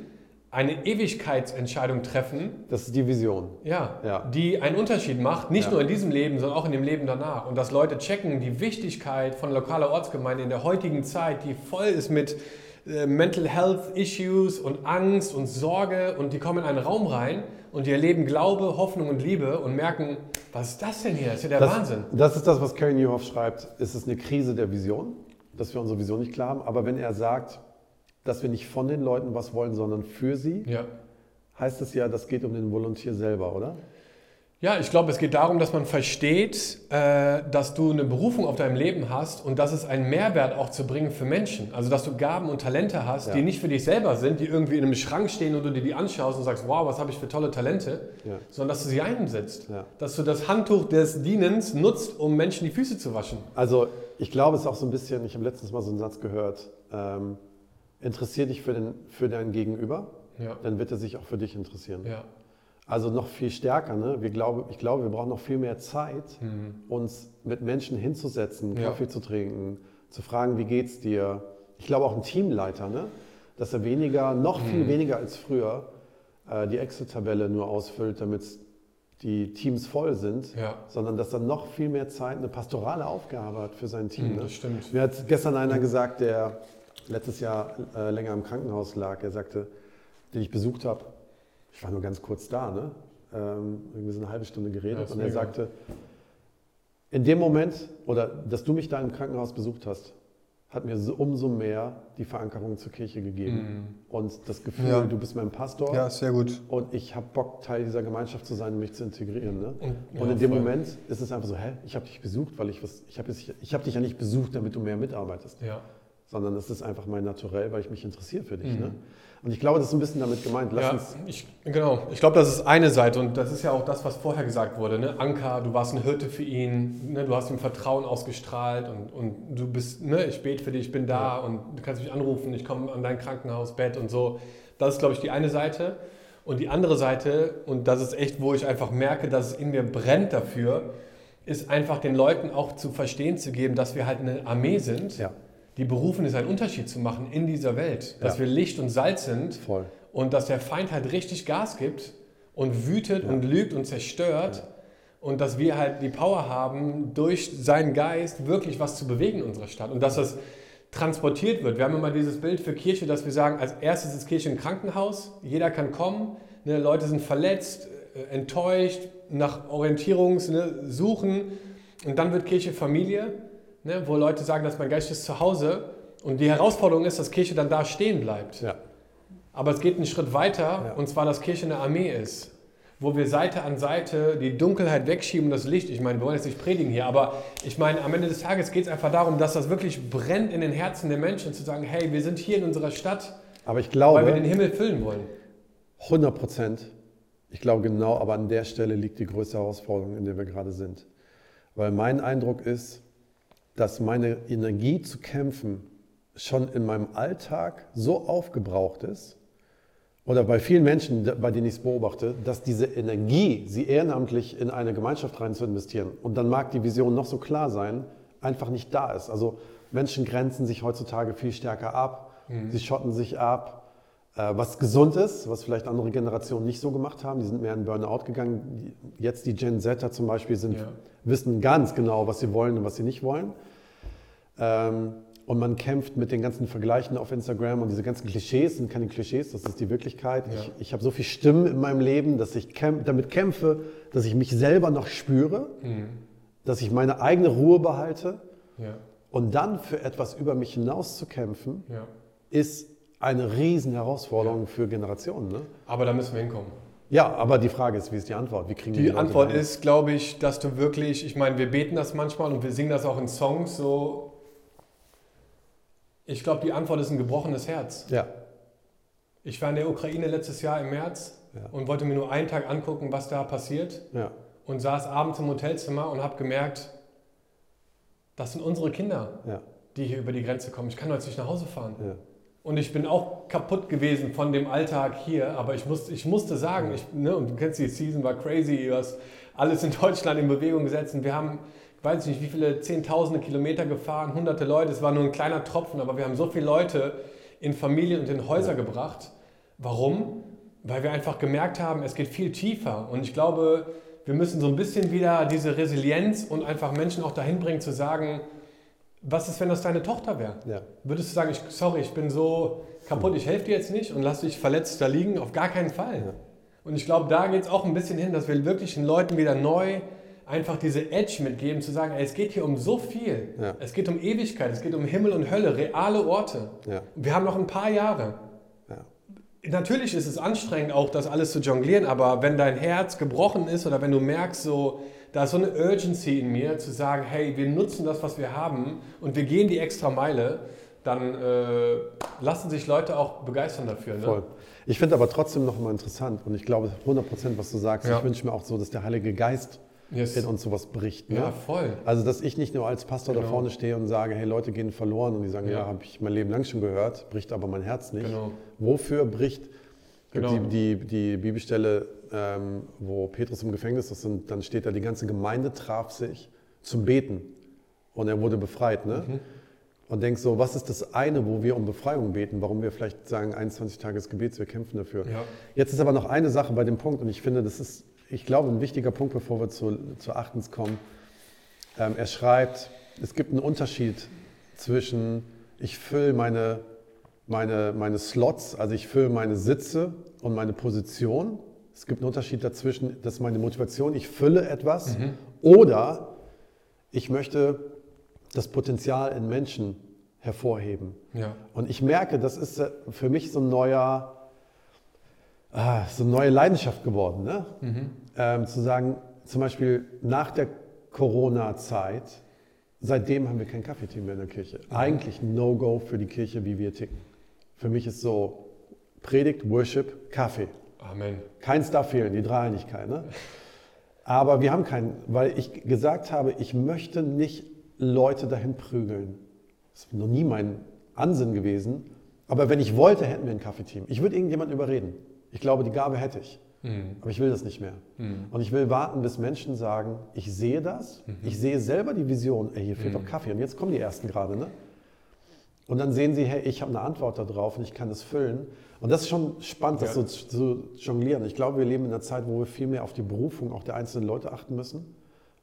eine Ewigkeitsentscheidung treffen, Das ist die Vision. ja, Ja. die einen Unterschied macht, nicht Ja. nur in diesem Leben, sondern auch in dem Leben danach. Und dass Leute checken die Wichtigkeit von lokaler Ortsgemeinde in der heutigen Zeit, die voll ist mit äh, Mental Health Issues und Angst und Sorge und die kommen in einen Raum rein und die erleben Glaube, Hoffnung und Liebe und merken, was ist das denn hier? Das ist ja der Das, Wahnsinn. das ist das, was Kerry Newhoff schreibt. Es ist eine Krise der Vision, dass wir unsere Vision nicht klar haben. Aber wenn er sagt, dass wir nicht von den Leuten was wollen, sondern für sie, Ja. heißt es ja, das geht um den Volontier selber, oder? Ja, ich glaube, es geht darum, dass man versteht, äh, dass du eine Berufung auf deinem Leben hast und dass es einen Mehrwert auch zu bringen für Menschen. Also, dass du Gaben und Talente hast, Ja. die nicht für dich selber sind, die irgendwie in einem Schrank stehen und du dir die anschaust und sagst, wow, was habe ich für tolle Talente, Ja. sondern dass du sie einsetzt. Ja. Dass du das Handtuch des Dienens nutzt, um Menschen die Füße zu waschen. Also ich glaube, es ist auch so ein bisschen, ich habe letztens mal so einen Satz gehört, ähm, interessier dich für, den, für dein Gegenüber, dann wird er sich auch für dich interessieren. Ja. Also noch viel stärker. Ne? Wir glaube, ich glaube, wir brauchen noch viel mehr Zeit, Mhm. uns mit Menschen hinzusetzen, Ja. Kaffee zu trinken, zu fragen, wie geht's dir. Ich glaube auch ein Teamleiter, ne? dass er weniger, noch Mhm. viel weniger als früher äh, die Excel-Tabelle nur ausfüllt, damit die Teams voll sind, Ja. sondern dass er noch viel mehr Zeit, eine pastorale Aufgabe hat für sein Team. Mhm, ne? das stimmt. Mir hat gestern einer gesagt, der letztes Jahr äh, länger im Krankenhaus lag, er sagte, den ich besucht habe, ich war nur ganz kurz da, ne? ähm, irgendwie so eine halbe Stunde Ja, geredet ist und er mega. sagte, in dem Moment, oder dass du mich da im Krankenhaus besucht hast, hat mir so, umso mehr die Verankerung zur Kirche gegeben und das Gefühl, Mhm. Ja. du bist mein Pastor sehr gut. und ich habe Bock, Teil dieser Gemeinschaft zu sein und mich zu integrieren. Ne? Und- Und, ja, in dem voll. Moment ist es einfach so, hä, ich habe dich besucht, weil ich was, ich habe hab dich ja nicht besucht, damit du mehr mitarbeitest, Ja. Sondern es ist einfach mein Naturell, weil ich mich interessiere für dich. Mhm. Ne? Und ich glaube, das ist ein bisschen damit gemeint. Lass Ja, uns, ich, genau. Ich glaube, das ist eine Seite und das ist ja auch das, was vorher gesagt wurde. Ne? Anker, du warst ein Hirte für ihn, ne? du hast ihm Vertrauen ausgestrahlt und, und du bist, ne? ich bete für dich, ich bin da und du kannst mich anrufen, ich komme an dein Krankenhausbett und so. Das ist, glaube ich, die eine Seite. Und die andere Seite, und das ist echt, wo ich einfach merke, dass es in mir brennt dafür, ist einfach den Leuten auch zu verstehen zu geben, dass wir halt eine Armee sind, ja, die berufen ist, einen Unterschied zu machen in dieser Welt. Dass Ja. wir Licht und Salz sind voll. und dass der Feind halt richtig Gas gibt und wütet Ja. und lügt und zerstört und dass wir halt die Power haben, durch seinen Geist wirklich was zu bewegen in unserer Stadt und dass das transportiert wird. Wir haben immer dieses Bild für Kirche, dass wir sagen, als erstes ist Kirche ein Krankenhaus, jeder kann kommen, ne, Leute sind verletzt, äh, enttäuscht, nach Orientierungs ne, suchen und dann wird Kirche Familie, ne, wo Leute sagen, dass mein Geist ist zu Hause und die Herausforderung ist, dass Kirche dann da stehen bleibt. Ja. Aber es geht einen Schritt weiter, Ja. und zwar, dass Kirche eine Armee ist, wo wir Seite an Seite die Dunkelheit wegschieben und das Licht. Ich meine, wir wollen jetzt nicht predigen hier, aber ich meine, am Ende des Tages geht es einfach darum, dass das wirklich brennt in den Herzen der Menschen, zu sagen, hey, wir sind hier in unserer Stadt, Aber ich weil glaube, wir den Himmel füllen wollen. 100 Prozent. Ich glaube genau, aber an der Stelle liegt die größte Herausforderung, in der wir gerade sind. Weil mein Eindruck ist, dass meine Energie zu kämpfen schon in meinem Alltag so aufgebraucht ist, oder bei vielen Menschen, bei denen ich es beobachte, dass diese Energie, sie ehrenamtlich in eine Gemeinschaft rein zu investieren, und dann mag die Vision noch so klar sein, einfach nicht da ist. Also Menschen grenzen sich heutzutage viel stärker ab, sie schotten sich ab, was gesund ist, was vielleicht andere Generationen nicht so gemacht haben. Die sind mehr in Burnout gegangen. Jetzt die Gen Zer zum Beispiel sind, Ja. wissen ganz genau, was sie wollen und was sie nicht wollen. Ähm, und man kämpft mit den ganzen Vergleichen auf Instagram und diese ganzen Klischees sind keine Klischees, das ist die Wirklichkeit. Ja. Ich, ich habe so viel Stimmen in meinem Leben, dass ich kämp damit kämpfe, dass ich mich selber noch spüre, dass ich meine eigene Ruhe behalte Ja. und dann für etwas über mich hinaus zu kämpfen, ist eine riesen Herausforderung für Generationen. Ne? Aber da müssen wir hinkommen. Ja, aber die Frage ist, wie ist die Antwort? Wie kriegen wir Die Leute Antwort dahin? ist, glaube ich, dass du wirklich, ich meine, wir beten das manchmal und wir singen das auch in Songs so. Ich glaube, die Antwort ist ein gebrochenes Herz. Ja, Ich war in der Ukraine letztes Jahr im März Ja. und wollte mir nur einen Tag angucken, was da passiert ja, und saß abends im Hotelzimmer und habe gemerkt, das sind unsere Kinder, ja, die hier über die Grenze kommen. Ich kann heute nicht nach Hause fahren. Ja. Und ich bin auch kaputt gewesen von dem Alltag hier, aber ich, musste, ich musste sagen, ich, ne, und du kennst die Season, war crazy, du hast alles in Deutschland in Bewegung gesetzt und wir haben, ich weiß nicht, wie viele Zehntausende Kilometer gefahren, hunderte Leute, es war nur ein kleiner Tropfen, aber wir haben so viele Leute in Familien und in Häuser gebracht. Warum? Weil wir einfach gemerkt haben, es geht viel tiefer und ich glaube, wir müssen so ein bisschen wieder diese Resilienz und einfach Menschen auch dahin bringen zu sagen, was ist, wenn das deine Tochter wäre? ja. Würdest du sagen, ich, sorry, ich bin so kaputt, ich helfe dir jetzt nicht und lass dich verletzt da liegen? Auf gar keinen Fall. Und ich glaube, da geht es auch ein bisschen hin, dass wir wirklich den Leuten wieder neu einfach diese Edge mitgeben, zu sagen, ey, es geht hier um so viel. Ja. Es geht um Ewigkeit, es geht um Himmel und Hölle, reale Orte. Ja. Wir haben noch ein paar Jahre. Natürlich ist es anstrengend, auch das alles zu jonglieren, aber wenn dein Herz gebrochen ist oder wenn du merkst, so, da ist so eine Urgency in mir, zu sagen, hey, wir nutzen das, was wir haben und wir gehen die extra Meile, dann äh, lassen sich Leute auch begeistern dafür. Ne? Voll. Ich finde aber trotzdem noch mal interessant und ich glaube 100 Prozent, was du sagst. Ja. Ich wünsche mir auch so, dass der Heilige Geist Yes. in uns sowas bricht. Ne? Ja, voll. Also, dass ich nicht nur als Pastor da Genau. vorne stehe und sage, hey, Leute gehen verloren und die sagen, ja, Ja. habe ich mein Leben lang schon gehört, bricht aber mein Herz nicht. Genau. Wofür bricht Genau. die, die, die Bibelstelle, ähm, wo Petrus im Gefängnis ist und dann steht da, die ganze Gemeinde traf sich zum Beten und er wurde befreit. Ne? Mhm. Und denkst so, was ist das eine, wo wir um Befreiung beten, warum wir vielleicht sagen, 21 Tage des Gebets, wir kämpfen dafür. Ja. Jetzt ist aber noch eine Sache bei dem Punkt und ich finde, das ist, ich glaube, ein wichtiger Punkt, bevor wir zu, zu Achtens kommen. Ähm, er schreibt, es gibt einen Unterschied zwischen, ich fülle meine, meine, meine Slots, also ich fülle meine Sitze und meine Position. Es gibt einen Unterschied dazwischen, das ist meine Motivation, ich fülle etwas oder ich möchte das Potenzial in Menschen hervorheben. Ja. Und ich merke, das ist äh, für mich so ein neuer, ah, so eine neue Leidenschaft geworden. Ne? Ähm, zu sagen, zum Beispiel nach der Corona-Zeit, seitdem haben wir kein Kaffeeteam mehr in der Kirche. Eigentlich ein No-Go für die Kirche, wie wir ticken. Für mich ist so Predigt, Worship, Kaffee. Amen. Keins darf fehlen, die Dreieinigkeit. Ne? Aber wir haben keinen, weil ich gesagt habe, ich möchte nicht Leute dahin prügeln. Das ist noch nie mein Ansinn gewesen. Aber wenn ich wollte, hätten wir ein Kaffeeteam. Ich würde irgendjemand überreden. Ich glaube, die Gabe hätte ich. Aber ich will das nicht mehr. Und ich will warten, bis Menschen sagen, ich sehe das, ich sehe selber die Vision, ey, hier fehlt doch Kaffee. Und jetzt kommen die Ersten gerade. Ne? Und dann sehen sie, hey, ich habe eine Antwort darauf und ich kann das füllen. Und das ist schon spannend, das Ja. so zu jonglieren. Ich glaube, wir leben in einer Zeit, wo wir viel mehr auf die Berufung auch der einzelnen Leute achten müssen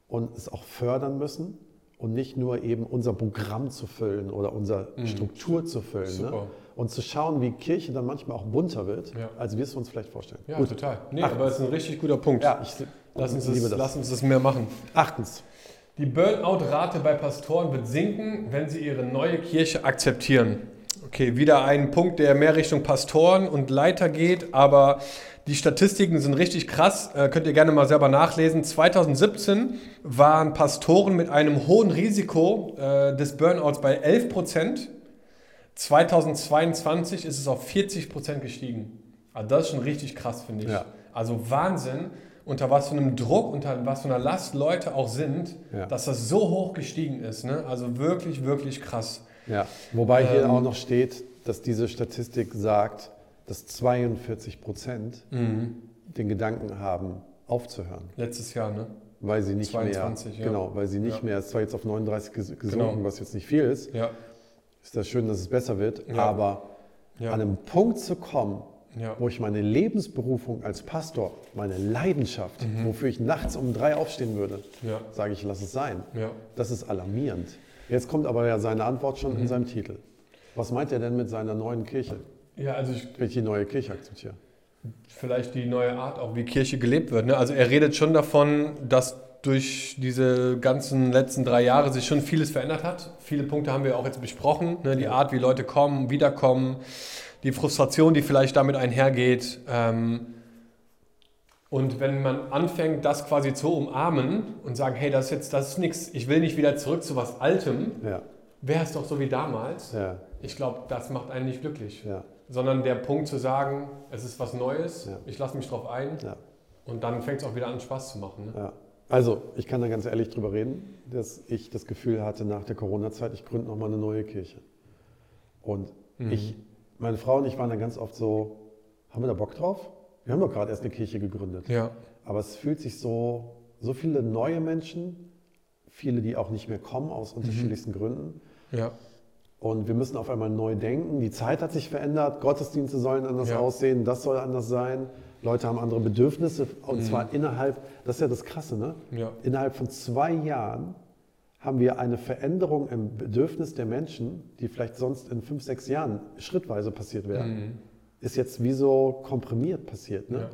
und es auch fördern müssen und nicht nur eben unser Programm zu füllen oder unsere Struktur zu füllen. Ne? Und zu schauen, wie Kirche dann manchmal auch bunter wird, Ja. als wir es uns vielleicht vorstellen. Ja, Gut. total. Nee, aber es ist ein richtig guter Punkt. Ja, ich lass, uns liebe das, das. lass uns das mehr machen. Achtens. Die Burnout-Rate bei Pastoren wird sinken, wenn sie ihre neue Kirche akzeptieren. Okay, wieder ein Punkt, der mehr Richtung Pastoren und Leiter geht, aber die Statistiken sind richtig krass. Äh, könnt ihr gerne mal selber nachlesen. 2017 waren Pastoren mit einem hohen Risiko äh, des Burnouts bei 11 Prozent. 2022 ist es auf 40 Prozent gestiegen. Also das ist schon richtig krass, finde ich. Ja. Also Wahnsinn, unter was für einem Druck, unter was für einer Last Leute auch sind, Ja. dass das so hoch gestiegen ist. Ne? Also wirklich, wirklich krass. Ja, wobei hier Ähm, auch noch steht, dass diese Statistik sagt, dass 42 Prozent Mhm. den Gedanken haben, aufzuhören, Letztes Jahr, ne? weil sie nicht 22, mehr, ja. genau, weil sie nicht Ja. mehr, es ist zwar jetzt auf 39 ges- gesunken, Genau. was jetzt nicht viel ist, Ja. Ist das schön, dass es besser wird, Ja. aber Ja. an einem Punkt zu kommen, Ja. wo ich meine Lebensberufung als Pastor, meine Leidenschaft, Mhm. wofür ich nachts um drei aufstehen würde, sage ich, lass es sein. Das ist alarmierend. Jetzt kommt aber ja seine Antwort schon in seinem Titel. Was meint er denn mit seiner neuen Kirche? Ja, also ich, Wenn ich die neue Kirche akzeptiere. vielleicht die neue Art, auch wie Kirche gelebt wird. Ne? Also er redet schon davon, dass durch diese ganzen letzten drei Jahre sich schon vieles verändert hat. Viele Punkte haben wir auch jetzt besprochen. Ne? Die Art, wie Leute kommen, wiederkommen, die Frustration, die vielleicht damit einhergeht. Ähm, und wenn man anfängt, das quasi zu umarmen und sagen, hey, das ist jetzt, das ist nichts, ich will nicht wieder zurück zu was Altem, Ja, wäre es doch so wie damals. ja, Ich glaube, das macht einen nicht glücklich. ja, Sondern der Punkt zu sagen, es ist was Neues, ich lasse mich drauf ein und dann fängt es auch wieder an, Spaß zu machen. Ne? Also, ich kann da ganz ehrlich drüber reden, dass ich das Gefühl hatte nach der Corona-Zeit, ich gründe nochmal eine neue Kirche. Und Mhm. ich, meine Frau und ich waren dann ganz oft so, haben wir da Bock drauf? Wir haben doch gerade erst eine Kirche gegründet. Ja. Aber es fühlt sich so, so viele neue Menschen, viele, die auch nicht mehr kommen aus unterschiedlichsten Gründen. Ja. Und wir müssen auf einmal neu denken. Die Zeit hat sich verändert, Gottesdienste sollen anders Ja. aussehen, das soll anders sein. Leute haben andere Bedürfnisse und zwar innerhalb, das ist ja das Krasse, ne? Ja. Innerhalb von zwei Jahren haben wir eine Veränderung im Bedürfnis der Menschen, die vielleicht sonst in fünf, sechs Jahren schrittweise passiert wäre, ist jetzt wie so komprimiert passiert. Ne? Ja.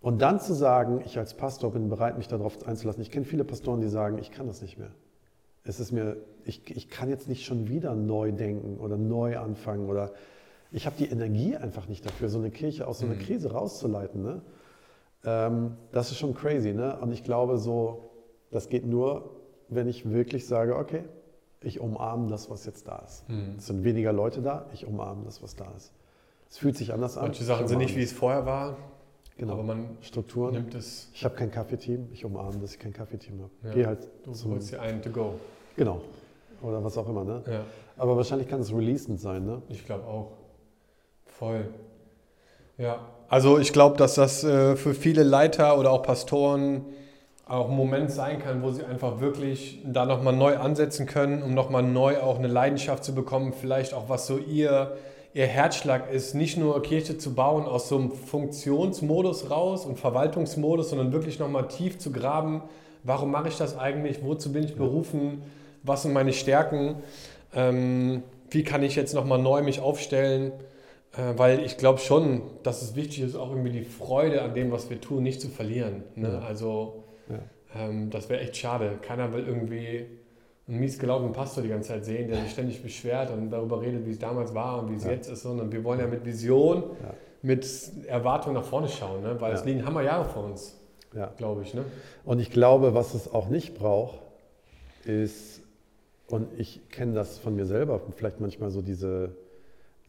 Und dann zu sagen, ich als Pastor bin bereit, mich darauf einzulassen. Ich kenne viele Pastoren, die sagen, ich kann das nicht mehr. Es ist mir, ich, ich kann jetzt nicht schon wieder neu denken oder neu anfangen oder ich habe die Energie einfach nicht dafür, so eine Kirche aus so einer Krise rauszuleiten. Ne? Ähm, das ist schon crazy. Ne? Und ich glaube, so, das geht nur, wenn ich wirklich sage, okay, ich umarme das, was jetzt da ist. Es sind weniger Leute da, ich umarme das, was da ist. Es fühlt sich anders an. Manche Sachen sind nicht, wie es vorher war, genau. aber man Strukturen. nimmt es, Ich habe kein Kaffeeteam, ich umarme, dass ich kein Kaffeeteam habe. Ja. Geh halt du zum, holst dir einen to go. genau, oder was auch immer. Ne? Ja, Aber wahrscheinlich kann es releasend sein. Ne? ich glaube auch. Voll. Ja, also ich glaube, dass das äh, für viele Leiter oder auch Pastoren auch ein Moment sein kann, wo sie einfach wirklich da nochmal neu ansetzen können, um nochmal neu auch eine Leidenschaft zu bekommen, vielleicht auch was so ihr, ihr Herzschlag ist, nicht nur Kirche zu bauen aus so einem Funktionsmodus raus und Verwaltungsmodus, sondern wirklich nochmal tief zu graben, warum mache ich das eigentlich, wozu bin ich berufen, was sind meine Stärken, ähm, wie kann ich jetzt nochmal neu mich aufstellen, weil ich glaube schon, dass es wichtig ist, auch irgendwie die Freude an dem, was wir tun, nicht zu verlieren. Ne? Ja. Also Ja. ähm, das wäre echt schade. Keiner will irgendwie einen mies gelaufenen Pastor die ganze Zeit sehen, der sich ständig beschwert und darüber redet, wie es damals war und wie es Ja. jetzt ist, sondern wir wollen ja mit Vision, mit Erwartung nach vorne schauen, ne? weil es liegen Hammerjahre vor uns, glaube ich. Ne? Und ich glaube, was es auch nicht braucht, ist, und ich kenne das von mir selber, vielleicht manchmal so diese,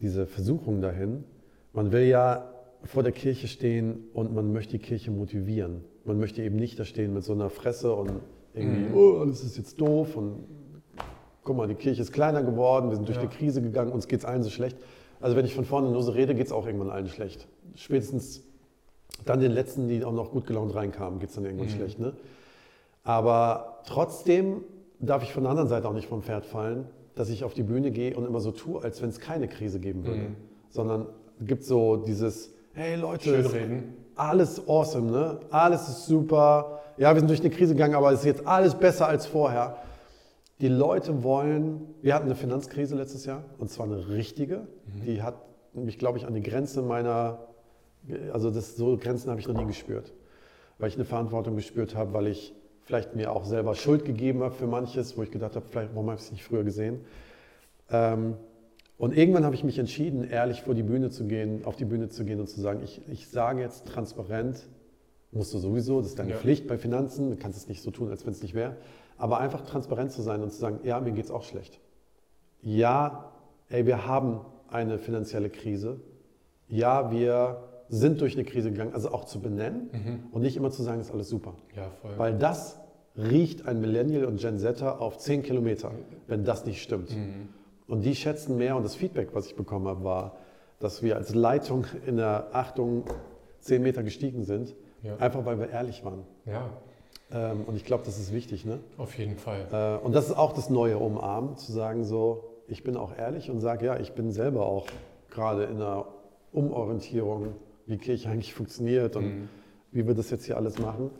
diese Versuchung dahin, man will ja vor der Kirche stehen und man möchte die Kirche motivieren. Man möchte eben nicht da stehen mit so einer Fresse und irgendwie, Mhm. oh, alles ist jetzt doof und guck mal, die Kirche ist kleiner geworden, wir sind durch Ja. eine Krise gegangen, uns geht es allen so schlecht. Also wenn ich von vorne nur so rede, geht es auch irgendwann allen schlecht. Spätestens dann den letzten, die auch noch gut gelaunt reinkamen, geht es dann irgendwann Mhm. schlecht. Ne? Aber trotzdem darf ich von der anderen Seite auch nicht vom Pferd fallen, dass ich auf die Bühne gehe und immer so tue, als wenn es keine Krise geben würde. Mhm. Sondern es gibt so dieses, hey Leute, alles awesome, ne? Alles ist super. Ja, wir sind durch eine Krise gegangen, aber es ist jetzt alles besser als vorher. Die Leute wollen, wir hatten eine Finanzkrise letztes Jahr und zwar eine richtige. Die hat mich, glaube ich, an die Grenze meiner, also das, so Grenzen habe ich noch nie gespürt. Weil ich eine Verantwortung gespürt habe, weil ich vielleicht mir auch selber Schuld gegeben habe für manches, wo ich gedacht habe, vielleicht, warum habe ich es nicht früher gesehen. Ähm, und irgendwann habe ich mich entschieden, ehrlich vor die Bühne zu gehen, auf die Bühne zu gehen und zu sagen, ich, ich sage jetzt transparent, musst du sowieso, das ist deine Ja. Pflicht bei Finanzen, du kannst es nicht so tun, als wenn es nicht wäre, aber einfach transparent zu sein und zu sagen, ja, mir geht es auch schlecht. Ja, ey, wir haben eine finanzielle Krise. Ja, wir sind durch eine Krise gegangen, also auch zu benennen und nicht immer zu sagen, ist alles super. Ja, voll. Weil das riecht ein Millennial und Gen Zer auf 10 Kilometer, wenn das nicht stimmt. Mhm. Und die schätzen mehr und das Feedback, was ich bekommen habe, war, dass wir als Leitung in der Achtung 10 Meter gestiegen sind, Ja. einfach weil wir ehrlich waren. ja, Ähm, und ich glaube, das ist wichtig. Ne? auf jeden Fall. Äh, und das ist auch das neue Umarmen, zu sagen so, ich bin auch ehrlich und sage, ja, ich bin selber auch gerade in einer Umorientierung, wie Kirche eigentlich funktioniert und Mhm. wie wir das jetzt hier alles machen.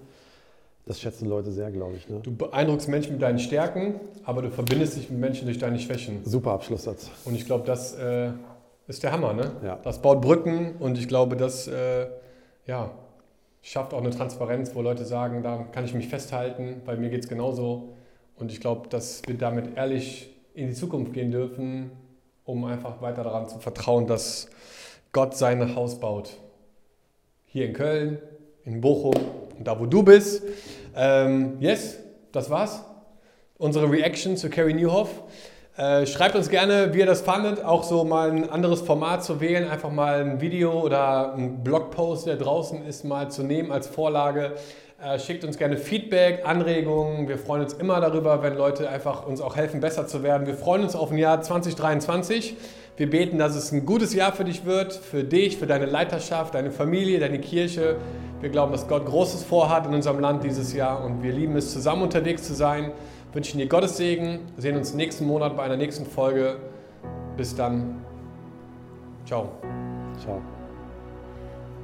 Das schätzen Leute sehr, glaube ich. Ne? Du beeindruckst Menschen mit deinen Stärken, aber du verbindest dich mit Menschen durch deine Schwächen. Super Abschlusssatz. Und ich glaube, das äh, ist der Hammer. Ne? Ja. Das baut Brücken und ich glaube, das äh, ja, schafft auch eine Transparenz, wo Leute sagen, da kann ich mich festhalten, bei mir geht es genauso. Und ich glaube, dass wir damit ehrlich in die Zukunft gehen dürfen, um einfach weiter daran zu vertrauen, dass Gott sein Haus baut. Hier in Köln, in Bochum und da, wo du bist. Ähm, yes, das war's. Unsere Reaction zu Carrie Newhoff. Äh, schreibt uns gerne, wie ihr das fandet, auch so mal ein anderes Format zu wählen, einfach mal ein Video oder ein Blogpost, der draußen ist, mal zu nehmen als Vorlage. Äh, schickt uns gerne Feedback, Anregungen. Wir freuen uns immer darüber, wenn Leute einfach uns auch helfen, besser zu werden. Wir freuen uns auf ein Jahr 2023. Wir beten, dass es ein gutes Jahr für dich wird, für dich, für deine Leiterschaft, deine Familie, deine Kirche. Wir glauben, dass Gott Großes vorhat in unserem Land dieses Jahr und wir lieben es, zusammen unterwegs zu sein. Wünschen dir Gottes Segen. Sehen uns nächsten Monat bei einer nächsten Folge. Bis dann. Ciao. Ciao.